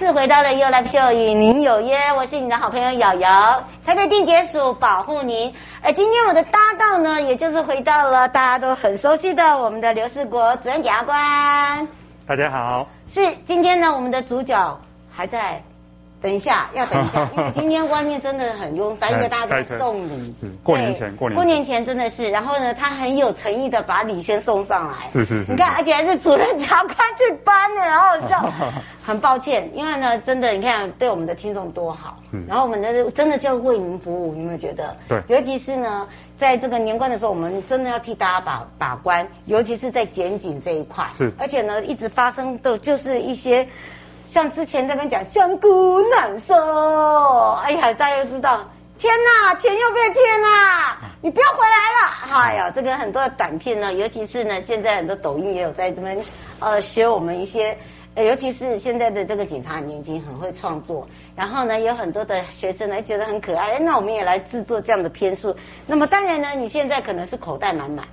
次回到了 You Live Show，与您有约，我是你的好朋友瑶瑶，台北地检署保护您。而今天我的搭档呢，也就是回到了大家都很熟悉的我们的刘世国主任检察官。大家好。是今天呢，我们的主角还在。等一下，要等一下，因为今天外面真的很拥塞，因为大家在送礼。过年前，过年过年前真的是。然后呢，他很有诚意的把礼先送上来。是是是。你看，而且还是主任检察官去搬的，好好笑。很抱歉，因为呢，真的，你看对我们的听众多好。然后我们的真的就为您服务，你有没有觉得？对。尤其是呢，在这个年关的时候，我们真的要替大家把把关，尤其是在检警这一块。是。而且呢，一直发生的就是一些。像之前那边讲香菇难收，哎呀，大家都知道，天哪，钱又被骗啦！你不要回来了。哎呀，这个很多的短片呢，尤其是呢，现在很多抖音也有在这边，呃，学我们一些，尤其是现在的这个警察年轻，很会创作，然后呢，有很多的学生呢觉得很可爱，那我们也来制作这样的片数。那么当然呢，你现在可能是口袋满满。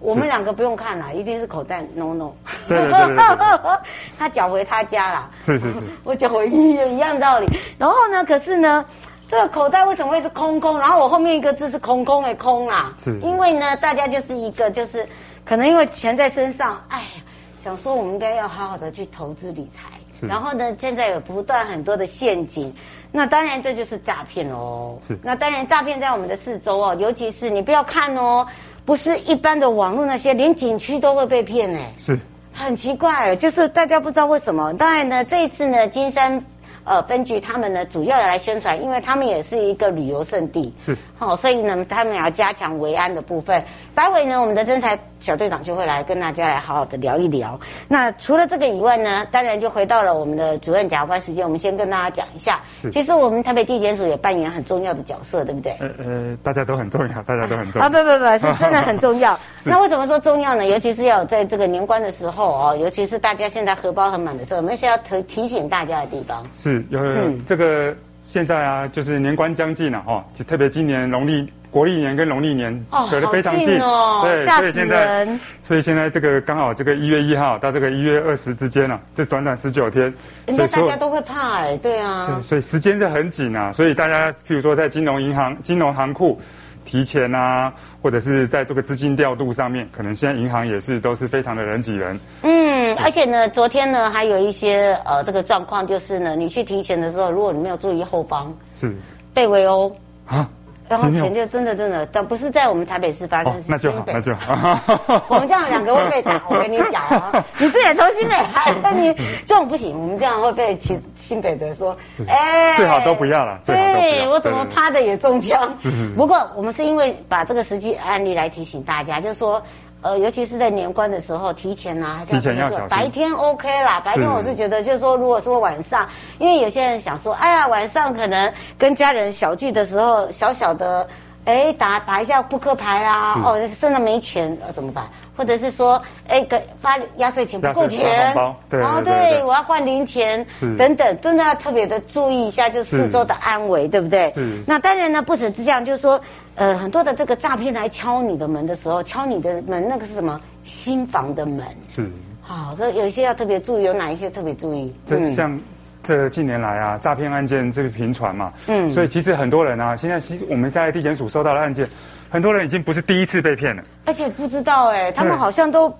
我们两个不用看了，一定是口袋 no no。对对对，对，对，他缴回他家了。是是是。我缴回医院一样道理。然后呢，可是呢，这个口袋为什么会是空空？然后我后面一个字是空空的空啊。是。因为呢，大家就是一个就是，可能因为钱在身上，哎呀，想说我们应该要好好的去投资理财。是。然后呢，现在有不断很多的陷阱，那当然这就是诈骗喽。是。那当然诈骗在我们的四周哦，尤其是你不要看哦。不是一般的网络那些，连景区都会被骗呢？是，很奇怪，就是大家不知道为什么。当然呢，这一次呢，金山呃分局他们呢，主要来宣传，因为他们也是一个旅游胜地，是，好，所以呢，他们也要加强维安的部分。待会呢，我们的侦查小队长就会来跟大家来好好的聊一聊。那除了这个以外呢，当然就回到了我们的主任检察官时间，我们先跟大家讲一下。其实我们台北地检署也扮演很重要的角色，对不对？呃呃，大家都很重要，大家都很重要。啊，不不不，是真的很重要。那为什么说重要呢？尤其是要在这个年关的时候哦，尤其是大家现在荷包很满的时候，我们是要提提醒大家的地方。是，有这个现在啊，就是年关将近了哈，就特别今年农历。国历年跟农历年隔得非常近，近。哦、对，所以现在，所以现在这个刚好这个一月一号到这个一月二十之间啊，就短短十九天，人家大家都会怕哎，对啊，对，所以时间是很紧啊，所以大家譬如说在金融银行、金融行库提前啊，或者是在这个资金调度上面，可能现在银行也是都是非常的人挤人。嗯，而且呢，昨天呢还有一些呃这个状况，就是呢你去提前的时候，如果你没有注意后方，是被围殴啊。然后钱就真的真的，但不是在我们台北市发生，是新北。那就好，那就好。我们这样两个会被打，我跟你讲啊，你这也从新北来，那你这种不行，我们这样会被新新北的说，哎，最好都不要了。对，我怎么趴着也中枪。不过我们是因为把这个实际案例来提醒大家，就是说。呃，尤其是在年关的时候，提前啊，提前要小心。白天 OK 啦，白天我是觉得，就是说，如果说晚上，因为有些人想说，哎呀，晚上可能跟家人小聚的时候，小小的，哎，打打一下扑克牌啦，哦，身上没钱，呃，怎么办？或者是说，哎，给发压岁钱不够钱，然后对，对，我要换零钱等等，真的要特别的注意一下，就四周的安危，对不对？那当然呢，不止这样，就是说。呃，很多的这个诈骗来敲你的门的时候，敲你的门，那个是什么？新房的门。是。好，所以有一些要特别注意，有哪一些特别注意？这像这近年来啊，诈骗案件这个频传嘛，嗯，所以其实很多人啊，现在其实我们在地检署收到的案件，很多人已经不是第一次被骗了，而且不知道哎、欸，他们好像都。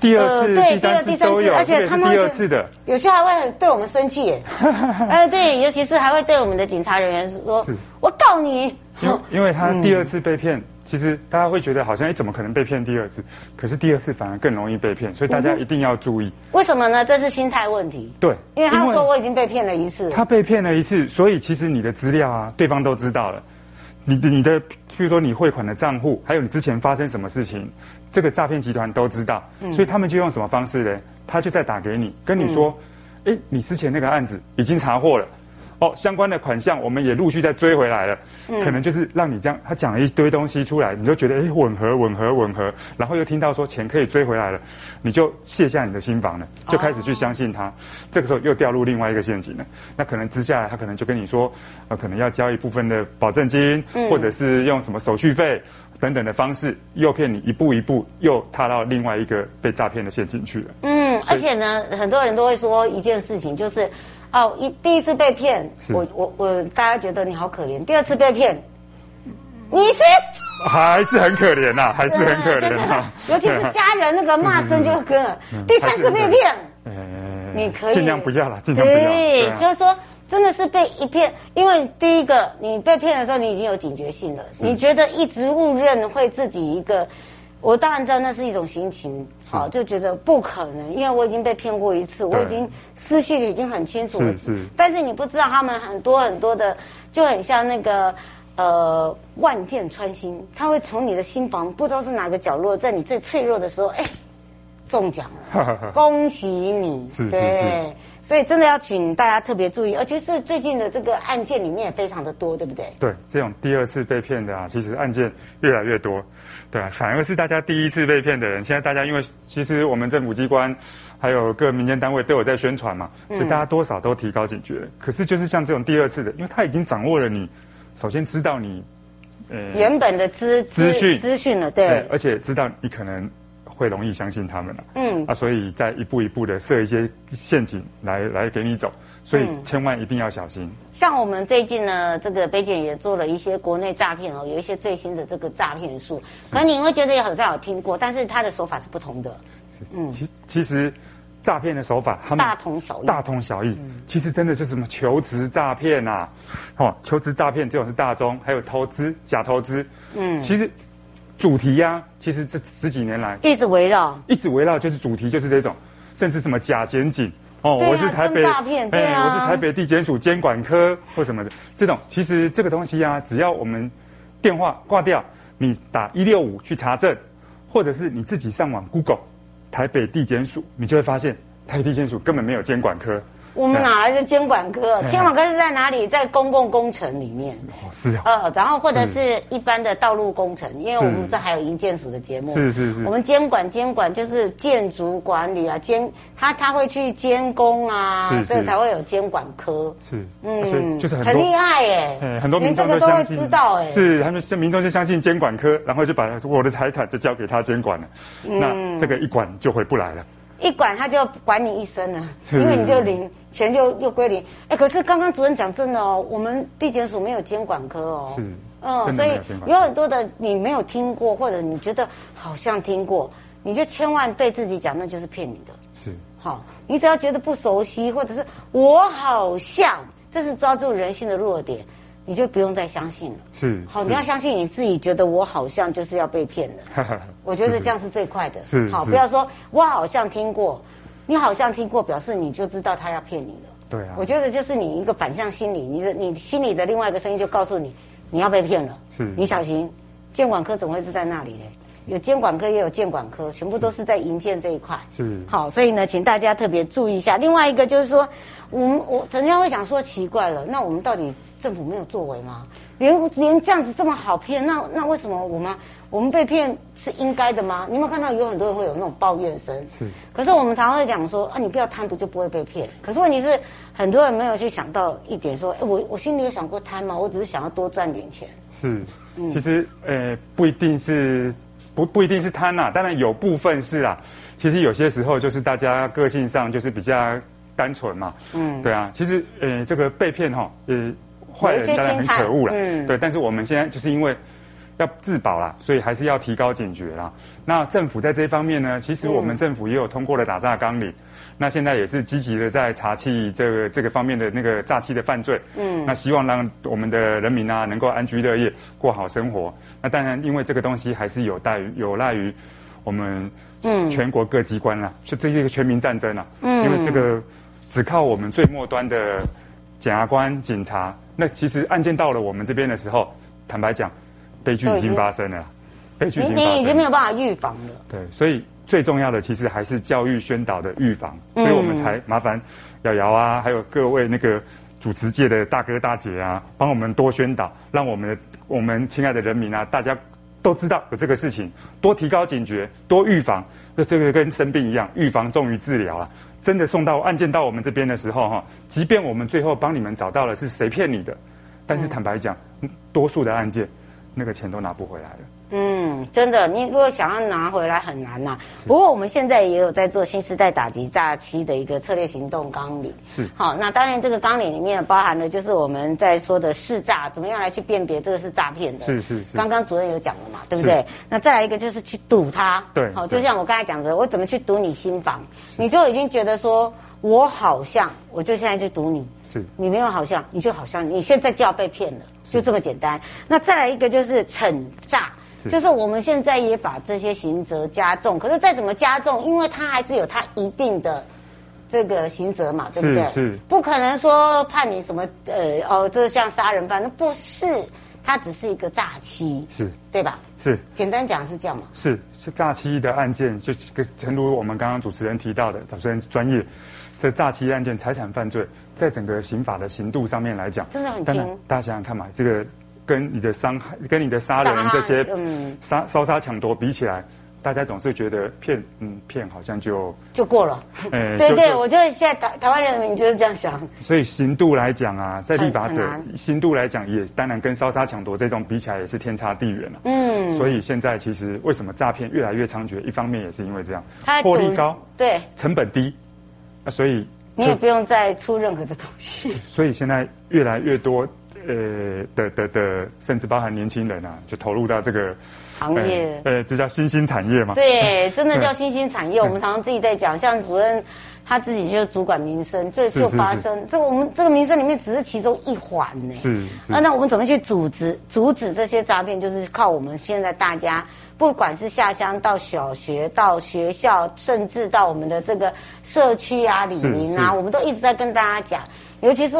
第二次、对，第三次而且他们第二次的，有些还会对我们生气耶。哎，对，尤其是还会对我们的警察人员说：“我告你。”因 因为他第二次被骗，其实大家会觉得好像哎，怎么可能被骗第二次？可是第二次反而更容易被骗，所以大家一定要注意。为什么呢？这是心态问题。对，因为他说我已经被骗了一次，他被骗了一次，所以其实你的资料啊，对方都知道了。你的你的，譬如说你汇款的账户，还有你之前发生什么事情。这个诈骗集团都知道，所以他们就用什么方式呢？他就再打给你，跟你说，哎，你之前那个案子已经查获了。哦，相关的款项我们也陆续在追回来了，嗯、可能就是让你这样，他讲了一堆东西出来，你就觉得哎，吻合吻合吻合，然后又听到说钱可以追回来了，你就卸下你的心防了，就开始去相信他，哦、这个时候又掉入另外一个陷阱了。那可能接下来他可能就跟你说，呃，可能要交一部分的保证金，嗯、或者是用什么手续费等等的方式，诱骗你一步一步又踏到另外一个被诈骗的陷阱去了。嗯，而且呢，很多人都会说一件事情，就是。哦，一第一次被骗，我我我，大家觉得你好可怜。第二次被骗，你是还是很可怜呐、啊，还是很可怜、啊就是。尤其是家人那个骂声就跟了。第三次被骗，你可以尽量不要了，尽量不要。对，啊、就是说，真的是被一骗，因为第一个你被骗的时候，你已经有警觉性了，你觉得一直误认会自己一个。我当然知道那是一种心情，好是，就觉得不可能，因为我已经被骗过一次，我已经思绪已经很清楚了。是是。但是你不知道他们很多很多的，就很像那个呃万箭穿心，他会从你的心房不知道是哪个角落，在你最脆弱的时候，哎，中奖了，恭喜你！是是是。对，所以真的要请大家特别注意，而且是最近的这个案件里面也非常的多，对不对？对，这种第二次被骗的啊，其实案件越来越多。对啊，反而是大家第一次被骗的人，现在大家因为其实我们政府机关还有各民间单位都有在宣传嘛，所以大家多少都提高警觉。嗯、可是就是像这种第二次的，因为他已经掌握了你，首先知道你，呃，原本的资资讯资讯了，对，对，而且知道你可能会容易相信他们了，嗯，啊，所以再一步一步的设一些陷阱来来给你走。所以千万一定要小心。嗯、像我们最近呢，这个北检也做了一些国内诈骗哦，有一些最新的这个诈骗术。可能你会觉得好像有听过，但是它的手法是不同的。嗯，其其实诈骗的手法，他们大同小异。大同小异。嗯、其实真的就是什么求职诈骗啊，哦，求职诈骗这种是大宗，还有投资假投资。嗯，其实主题呀、啊，其实这十几年来一直围绕，一直围绕就是主题就是这种，甚至什么假检警。哦，啊、我是台北，哎，啊、我是台北地检署监管科或什么的，这种其实这个东西呀，只要我们电话挂掉，你打一六五去查证，或者是你自己上网 Google 台北地检署，你就会发现台北地检署根本没有监管科。我们哪来的监管科？监管科是在哪里？在公共工程里面。是啊。呃，然后或者是一般的道路工程，因为我们这还有营建署的节目。是是是。我们监管监管就是建筑管理啊，监他他会去监工啊，所以才会有监管科。是。嗯，就是很很厉害耶。很多民众都会知道哎。是，他们民众就相信监管科，然后就把我的财产就交给他监管了。那这个一管就回不来了。一管他就管你一生了，因为你就领钱就又归零。哎，可是刚刚主任讲真的哦，我们地检署没有监管科哦。是。嗯，所以有很多的你没有听过，或者你觉得好像听过，你就千万对自己讲，那就是骗你的。是。好，你只要觉得不熟悉，或者是我好像，这是抓住人性的弱点。你就不用再相信了。是，好，你要相信你自己，觉得我好像就是要被骗了。我觉得这样是最快的。是，好，不要说我好像听过，你好像听过，表示你就知道他要骗你了。对啊。我觉得就是你一个反向心理，你的你心里的另外一个声音就告诉你，你要被骗了。是，你小心，监管科怎么会是在那里呢？有监管科也有建管科，全部都是在营建这一块。是。好，所以呢，请大家特别注意一下。另外一个就是说。我们我人家会想说奇怪了，那我们到底政府没有作为吗？连连这样子这么好骗，那那为什么我们我们被骗是应该的吗？你有没有看到有很多人会有那种抱怨声？是。可是我们常常会讲说啊，你不要贪不就不会被骗。可是问题是很多人没有去想到一点，说，哎，我我心里有想过贪吗？我只是想要多赚点钱。是。嗯。其实呃不一定是不不一定是贪呐，当然有部分是啊。其实有些时候就是大家个性上就是比较。单纯嘛，嗯，对啊，其实呃，这个被骗哈，呃，坏人当然很可恶了，嗯，对，但是我们现在就是因为要自保啦，所以还是要提高警觉啦。那政府在这一方面呢，其实我们政府也有通过了打诈纲领，嗯、那现在也是积极的在查缉这个这个方面的那个诈欺的犯罪，嗯，那希望让我们的人民啊能够安居乐业，过好生活。那当然，因为这个东西还是有待于有赖于我们嗯全国各机关啦，就这是一个全民战争啊，嗯，因为这个。只靠我们最末端的检察官、警察，那其实案件到了我们这边的时候，坦白讲，悲剧已经发生了，悲剧已经发生了，你已经没有办法预防了。对，所以最重要的其实还是教育宣导的预防，所以我们才麻烦瑶瑶啊，还有各位那个主持界的大哥大姐啊，帮我们多宣导，让我们的我们亲爱的人民啊，大家都知道有这个事情，多提高警觉，多预防。那这个跟生病一样，预防重于治疗啊。真的送到案件到我们这边的时候哈，即便我们最后帮你们找到了是谁骗你的，但是坦白讲，多数的案件那个钱都拿不回来了。嗯，真的，你如果想要拿回来很难呐、啊。不过我们现在也有在做新时代打击诈欺的一个策略行动纲领。是。好，那当然这个纲领里面包含了就是我们在说的试诈，怎么样来去辨别这个是诈骗的。是是是。刚刚主任有讲了嘛，对不对？那再来一个就是去堵他。对。好，就像我刚才讲的，我怎么去堵你心房？你就已经觉得说我好像，我就现在去堵你。是。你没有好像，你就好像你现在就要被骗了，就这么简单。那再来一个就是惩诈。就是我们现在也把这些刑责加重，可是再怎么加重，因为它还是有它一定的这个刑责嘛，对不对？是，是不可能说判你什么呃哦，这像杀人犯，那不是，它只是一个诈欺，是，对吧？是，简单讲是这样嘛？是是诈欺的案件，就跟诚如我们刚刚主持人提到的，主持人专业，这诈欺案件财产犯罪，在整个刑法的刑度上面来讲，真的很轻。大家想想看嘛，这个。跟你的伤害、跟你的杀人这些杀烧杀抢夺比起来，大家总是觉得骗，嗯，骗好像就就过了。哎，对对，我觉得现在台台湾人民就是这样想。所以刑度来讲啊，在立法者刑度来讲，也当然跟烧杀抢夺这种比起来，也是天差地远了。嗯。所以现在其实为什么诈骗越来越猖獗？一方面也是因为这样，获利高，对，成本低，啊，所以你也不用再出任何的东西。所以现在越来越多。呃的的的，甚至包含年轻人啊，就投入到这个行业。呃，这叫新兴产业嘛？对，真的叫新兴产业。我们常常自己在讲，像主任他自己就是主管民生，这就发生。这个我们这个民生里面只是其中一环呢。是。那那我们怎么去阻止阻止这些诈骗？就是靠我们现在大家，不管是下乡到小学到学校，甚至到我们的这个社区啊、李宁啊，我们都一直在跟大家讲，尤其是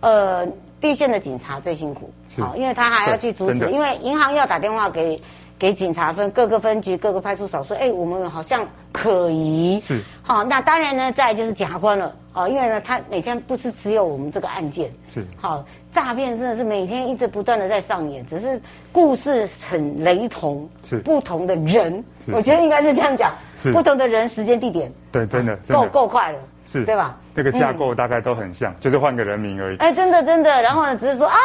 呃。地线的警察最辛苦，好，因为他还要去阻止，因为银行要打电话给给警察分各个分局、各个派出所说，哎，我们好像可疑，是，好，那当然呢，再就是检察官了，哦，因为呢，他每天不是只有我们这个案件，是，好，诈骗真的是每天一直不断的在上演，只是故事很雷同，是，不同的人，我觉得应该是这样讲，是，不同的人、时间、地点，对，真的，够够快了。是对吧？这个架构大概都很像，嗯、就是换个人名而已。哎，真的真的，然后呢，只是说，啊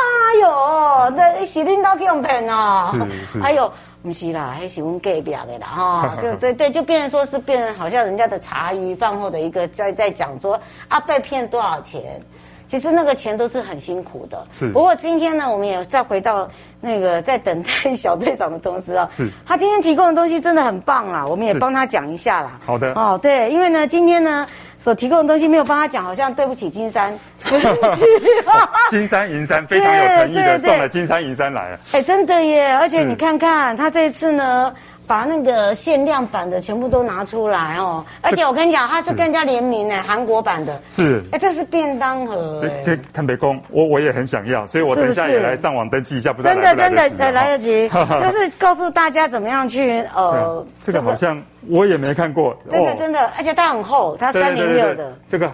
哟，那是领导给我们骗哦。是 是。哎呦，不是啦，还是我们隔壁的啦，哈，就对对，就变成说是变成好像人家的茶余饭后的一个在在讲说啊，被骗多少钱。其实那个钱都是很辛苦的。是。不过今天呢，我们也再回到那个在等待小队长的同时啊，是。他今天提供的东西真的很棒啊，我们也帮他讲一下啦。好的。哦，对，因为呢，今天呢。所提供的东西没有帮他讲，好像对不起金山。金山银山非常有诚意的送了金山银山来了。哎，真的耶！而且你看看他这一次呢，把那个限量版的全部都拿出来哦。而且我跟你讲，它是跟人家联名呢，韩国版的。是。哎，这是便当盒。对，坦白讲，我我也很想要，所以我等一下也来上网登记一下，不知道来真的真的来得及，就是告诉大家怎么样去呃。这个好像。我也没看过，真的真的，而且它很厚，它三零六的。这个，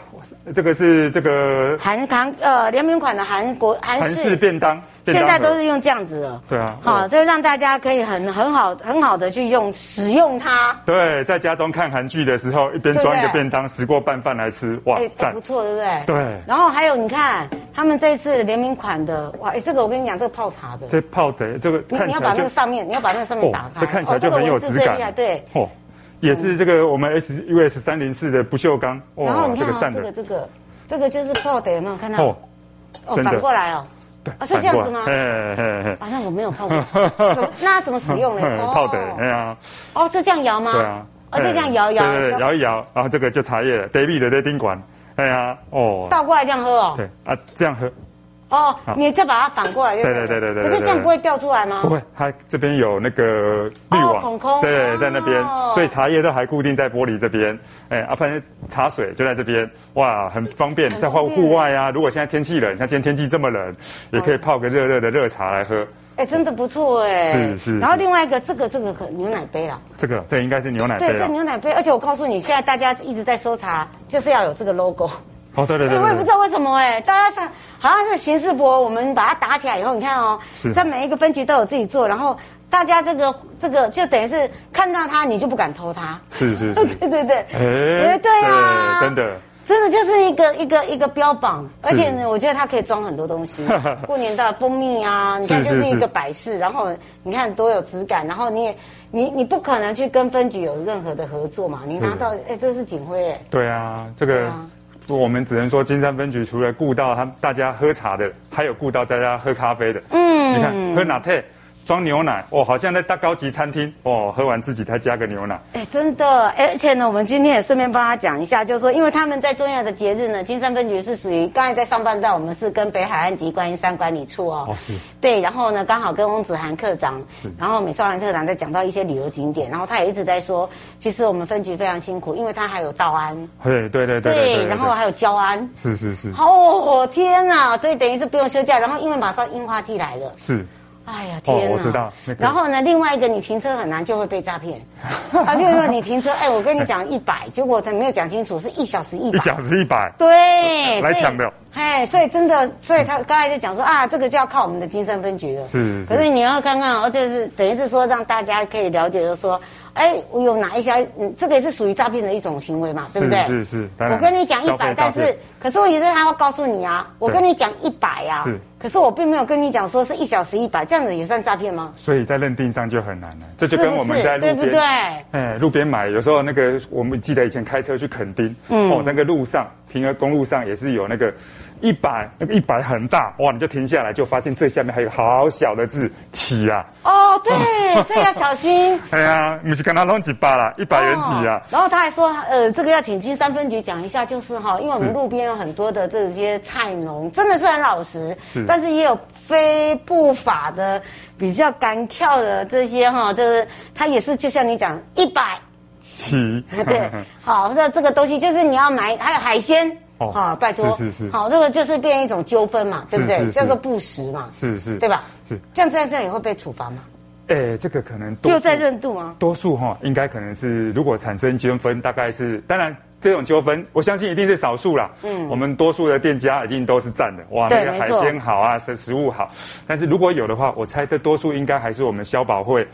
这个是这个韩韩呃联名款的韩国韩式便当，现在都是用这样子的。对啊，好，就让大家可以很很好很好的去用使用它。对，在家中看韩剧的时候，一边装一个便当，食过拌饭来吃，哇，赞，不错，对不对？对。然后还有你看，他们这一次联名款的，哇，哎，这个我跟你讲，这个泡茶的，这泡的这个，你你要把那个上面，你要把那个上面打开，这看起来就很有质感，对。也是这个我们 S U S 三零四的不锈钢，然后你看啊，这个这个这个就是泡的，有没有看到？哦，反过来哦，对，是这样子吗？哎哎哎，啊，那我没有泡过，那怎么使用呢？泡的，哎呀，哦，是这样摇吗？对啊，哦，就这样摇摇，对摇一摇，然后这个就茶叶了，David 的丁管，哎呀，哦，倒过来这样喝哦，对啊，这样喝，哦，你再把它反过来就对，对对对对对。可是这样不会掉出来吗？不会，它这边有那个滤网，孔孔，对，在那边，所以茶叶都还固定在玻璃这边。哎，啊，反正茶水就在这边，哇，很方便，在户户外啊。如果现在天气冷，像今天天气这么冷，也可以泡个热热的热茶来喝。哎，真的不错哎。是是。然后另外一个，这个这个可牛奶杯啊。这个这应该是牛奶杯。对，这牛奶杯，而且我告诉你，现在大家一直在搜查，就是要有这个 logo。哦，对对对。我也不知道为什么哎，大家是好像是刑事博，我们把它打起来以后，你看哦，在每一个分局都有自己做，然后。大家这个这个就等于是看到它，你就不敢偷它。是是是，对对对，哎，对啊，真的，真的就是一个一个一个标榜，而且呢，我觉得它可以装很多东西。过年的蜂蜜啊，你看就是一个摆饰，然后你看多有质感，然后你也你你不可能去跟分局有任何的合作嘛，你拿到哎，这是警徽哎。对啊，这个我们只能说金山分局除了顾到他大家喝茶的，还有顾到大家喝咖啡的。嗯，你看喝拿铁。装牛奶。哦，好像在大高级餐厅。哦，喝完自己再加个牛奶。哎，真的，而且呢，我们今天也顺便帮他讲一下，就是说，因为他们在重要的节日呢，金山分局是属于刚才在上半段，我们是跟北海岸及观音山管理处哦，哦是，对，然后呢，刚好跟翁子涵科长，然后美少兰科长在讲到一些旅游景点，然后他也一直在说，其实我们分局非常辛苦，因为他还有道安，对对对对，对，然后还有交安，是是是，哦天哪，所以等于是不用休假，然后因为马上樱花季来了，是。哎呀天呐！我知道。然后呢，另外一个你停车很难，就会被诈骗。啊，比如说你停车，哎，我跟你讲一百，结果他没有讲清楚，是一小时一百。一小时一百。对。来抢的。哎，所以真的，所以他刚才就讲说啊，这个就要靠我们的金山分局了。是。可是你要看看，而且是等于是说让大家可以了解，就是说，哎，我有哪一些，嗯，这个也是属于诈骗的一种行为嘛，对不对？是是。我跟你讲一百，但是，可是我也是他会告诉你啊，我跟你讲一百啊。是。可是我并没有跟你讲说是一小时一百，这样子也算诈骗吗？所以在认定上就很难了。这就跟我们在路边，对不对？哎，路边买，有时候那个我们记得以前开车去垦丁，嗯，哦，那个路上平和公路上也是有那个。一百，那个一百很大哇！你就停下来，就发现最下面还有好小的字“起”啊。哦，对，所以要小心。哎呀，你是跟他弄几把啦，一百元起啊。然后他还说，呃，这个要请金三分局讲一下，就是哈，因为我们路边有很多的这些菜农，真的是很老实，是，但是也有非不法的、比较敢跳的这些哈，就是他也是就像你讲一百起，对，好，那这个东西就是你要买，还有海鲜。好，拜托，是是是，好，这个就是变一种纠纷嘛，对不对？叫做不实嘛，是是，对吧？是，这样这样这样也会被处罚吗？哎，这个可能又在认度吗？多数哈，应该可能是，如果产生纠纷，大概是，当然这种纠纷，我相信一定是少数啦。嗯，我们多数的店家一定都是赞的，哇，那个海鲜好啊，食食物好。但是如果有的话，我猜这多数应该还是我们消保会，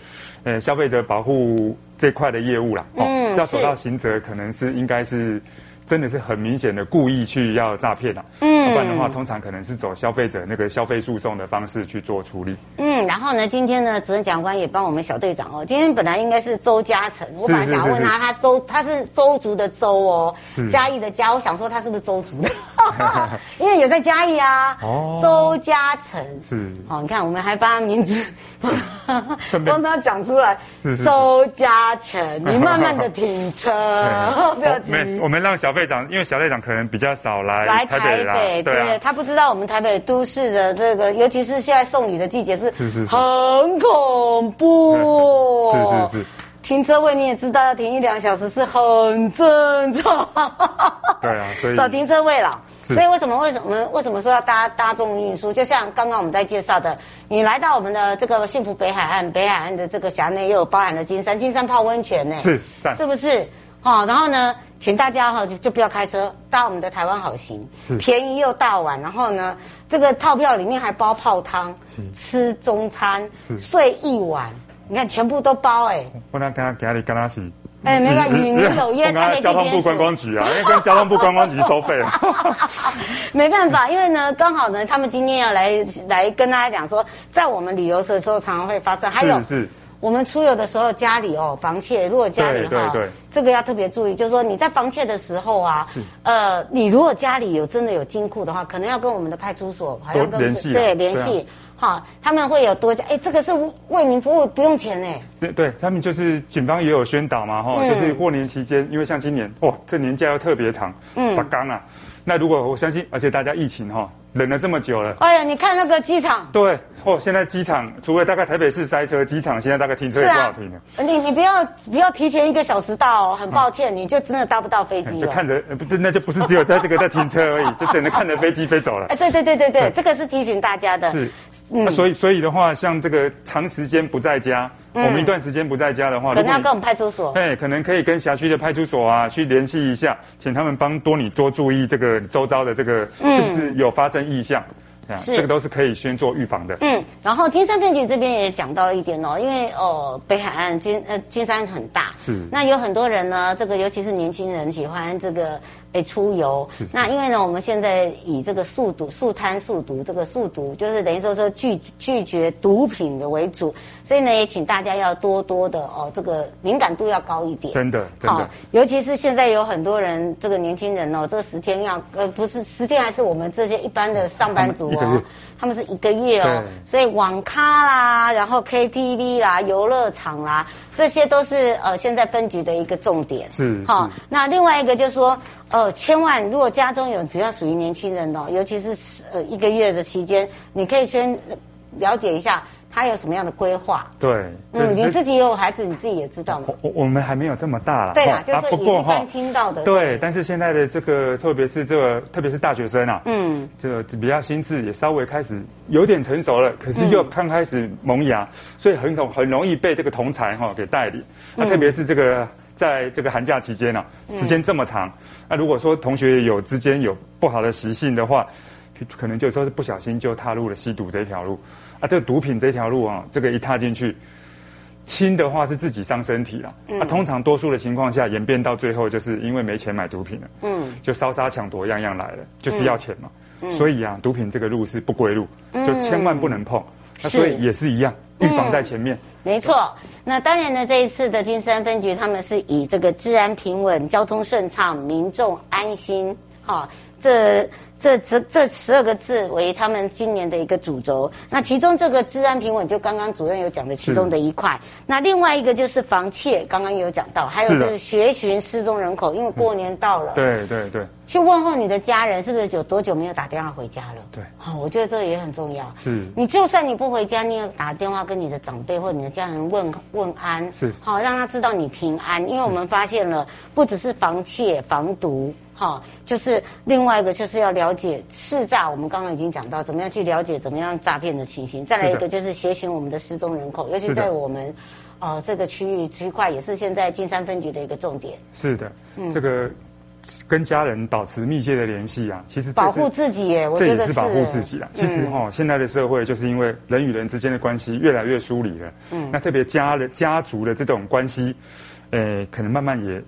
呃，消费者保护这块的业务啦。嗯，要走到刑责，可能是应该是。真的是很明显的故意去要诈骗了，不然的话，通常可能是走消费者那个消费诉讼的方式去做处理。嗯，然后呢，今天呢，主任检察官也帮我们小队长哦，今天本来应该是周嘉诚，我本来想问他，他周他是周族的周哦，嘉义的嘉，我想说他是不是周族的，因为有在嘉义啊，哦，周嘉诚是，哦，你看我们还把他名字 帮他讲出来，周嘉诚，你慢慢的停车，不要急，我们让小。队长，因为小队长可能比较少来来台北，对，他不知道我们台北都市的这个，尤其是现在送礼的季节是，是是是，很恐怖，是是是，停车位你也知道要停一两小时是很正常，对啊，所以找停车位了，所以为什么为什么为什么说要搭大众运输？就像刚刚我们在介绍的，你来到我们的这个幸福北海岸，北海岸的这个辖内又有包含了金山，金山泡温泉呢，是，是不是？好，然后呢？请大家哈就就不要开车，搭我们的台湾好行，便宜又大碗。然后呢，这个套票里面还包泡汤，吃中餐，睡一晚，你看全部都包哎。我那跟他你跟他是，哎，没关系，与民有约。他交通部观光局啊，因为跟交通部观光局收费了。没办法，因为呢，刚好呢，他们今天要来来跟大家讲说，在我们旅游的时候常常会发生，还有是。我们出游的时候，家里哦，房窃，如果家里哈，这个要特别注意，就是说你在房窃的时候啊，呃，你如果家里有真的有金库的话，可能要跟我们的派出所好像跟联系，对联系，好，他们会有多加，哎，这个是为您服务，不用钱哎。对对，他们就是警方也有宣导嘛，哈，就是过年期间，因为像今年哇，这年假又特别长，嗯，砸缸啊。那如果我相信，而且大家疫情哈。忍了这么久了。哎呀，你看那个机场。对，哦，现在机场除了大概台北市塞车，机场现在大概停车也不好停了。啊、你你不要不要提前一个小时到，哦，很抱歉，嗯、你就真的搭不到飞机了。就看着，那就不是只有在这个在停车而已，就只能看着飞机飞走了。哎，对对对对对，对这个是提醒大家的。是，嗯、那所以所以的话，像这个长时间不在家。嗯、我们一段时间不在家的话，可能要跟我们派出所。哎，可能可以跟辖区的派出所啊去联系一下，请他们帮多你多注意这个周遭的这个是不是有发生异象。嗯是，这个都是可以先做预防的。嗯，然后金山分局这边也讲到了一点哦，因为呃北海岸金呃金山很大，是，那有很多人呢，这个尤其是年轻人喜欢这个诶出游。是是那因为呢，我们现在以这个速毒、速摊、速毒这个速毒，就是等于说说拒拒绝毒品的为主，所以呢，也请大家要多多的哦，这个敏感度要高一点。真的，真的。好，尤其是现在有很多人，这个年轻人哦，这个十天要呃不是十天，还是我们这些一般的上班族。哦，他们是一个月哦，所以网咖啦，然后 KTV 啦，游乐场啦，这些都是呃现在分局的一个重点。是，好，那另外一个就是说，呃，千万如果家中有比较属于年轻人哦，尤其是呃一个月的期间，你可以先了解一下。他有什么样的规划？对，嗯，你自己有孩子，你自己也知道吗？我我们还没有这么大了。对啊，就是一般听到的。对，但是现在的这个，特别是这个，特别是大学生啊，嗯，这个比较心智也稍微开始有点成熟了，可是又刚开始萌芽，所以很容很容易被这个同才哈给带领。那特别是这个在这个寒假期间啊，时间这么长，那如果说同学有之间有不好的习性的话，可能就说是不小心就踏入了吸毒这一条路。啊，这个毒品这条路啊，这个一踏进去，轻的话是自己伤身体了。嗯。啊，通常多数的情况下，演变到最后，就是因为没钱买毒品了。嗯。就烧杀抢夺样样来了，就是要钱嘛。嗯。所以啊，毒品这个路是不归路，就千万不能碰。嗯。那所以也是一样，预防在前面。嗯。没错。那当然呢，这一次的金山分局，他们是以这个治安平稳、交通顺畅、民众安心，哈，这。这这这十二个字为他们今年的一个主轴。那其中这个治安平稳，就刚刚主任有讲的其中的一块。那另外一个就是防窃，刚刚有讲到，还有就是学寻失踪人口，因为过年到了。对对对。去问候你的家人，是不是有多久没有打电话回家了？对。好，我觉得这个也很重要。是。你就算你不回家，你也打电话跟你的长辈或你的家人问问安。是。好，让他知道你平安，因为我们发现了，不只是防窃、防毒。好，就是另外一个就是要了解识诈，我们刚刚已经讲到怎么样去了解怎么样诈骗的情形。再来一个就是协寻我们的失踪人口，尤其在我们，呃，这个区域区块也是现在金山分局的一个重点。是的，嗯，这个跟家人保持密切的联系啊，其实保护自己耶，我觉得是，保护自己啊。其实哈、哦，现在的社会就是因为人与人之间的关系越来越疏离了，嗯，那特别家的家族的这种关系，呃，可能慢慢也。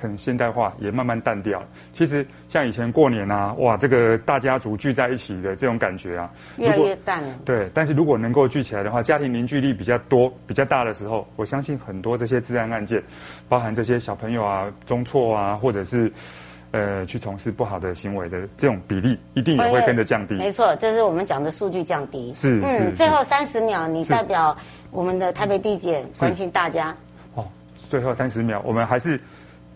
可能现代化也慢慢淡掉了。其实像以前过年啊，哇，这个大家族聚在一起的这种感觉啊，越来越淡了。对，但是如果能够聚起来的话，家庭凝聚力比较多、比较大的时候，我相信很多这些治安案件，包含这些小朋友啊、中辍啊，或者是呃去从事不好的行为的这种比例，一定也会跟着降低。没错，这是我们讲的数据降低。是，嗯，是最后三十秒，你代表我们的台北地检关心大家。哦，最后三十秒，我们还是。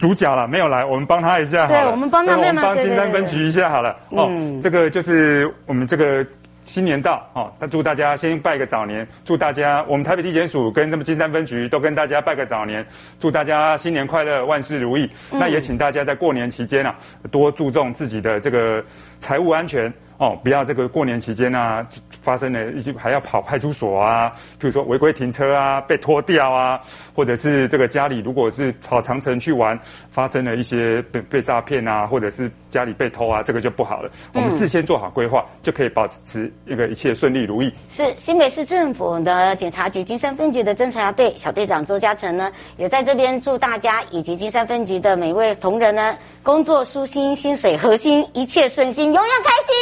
主角了没有来，我们帮他一下好了。对，我们帮他，我们帮金山分局一下好了。哦，嗯、这个就是我们这个新年到哦，那祝大家先拜个早年，祝大家我们台北地检署跟他们金山分局都跟大家拜个早年，祝大家新年快乐，万事如意。嗯、那也请大家在过年期间啊，多注重自己的这个财务安全。哦，不要这个过年期间啊，发生了一些还要跑派出所啊，比如说违规停车啊，被拖掉啊，或者是这个家里如果是跑长城去玩，发生了一些被被诈骗啊，或者是家里被偷啊，这个就不好了。我们事先做好规划，就可以保持一个一切顺利如意。是新北市政府的警察局金山分局的侦查队小队长周嘉诚呢，也在这边祝大家以及金山分局的每位同仁呢，工作舒心，薪水核心，一切顺心，永远开心。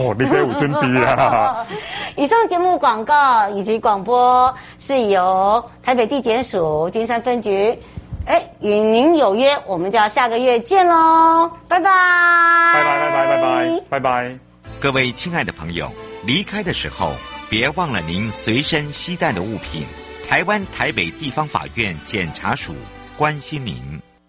哦，你这有尊逼啊！以上节目广告以及广播是由台北地检署金山分局，哎，与您有约，我们就要下个月见喽，拜拜，拜拜拜拜拜拜拜拜。各位亲爱的朋友，离开的时候别忘了您随身携带的物品。台湾台北地方法院检察署关心您。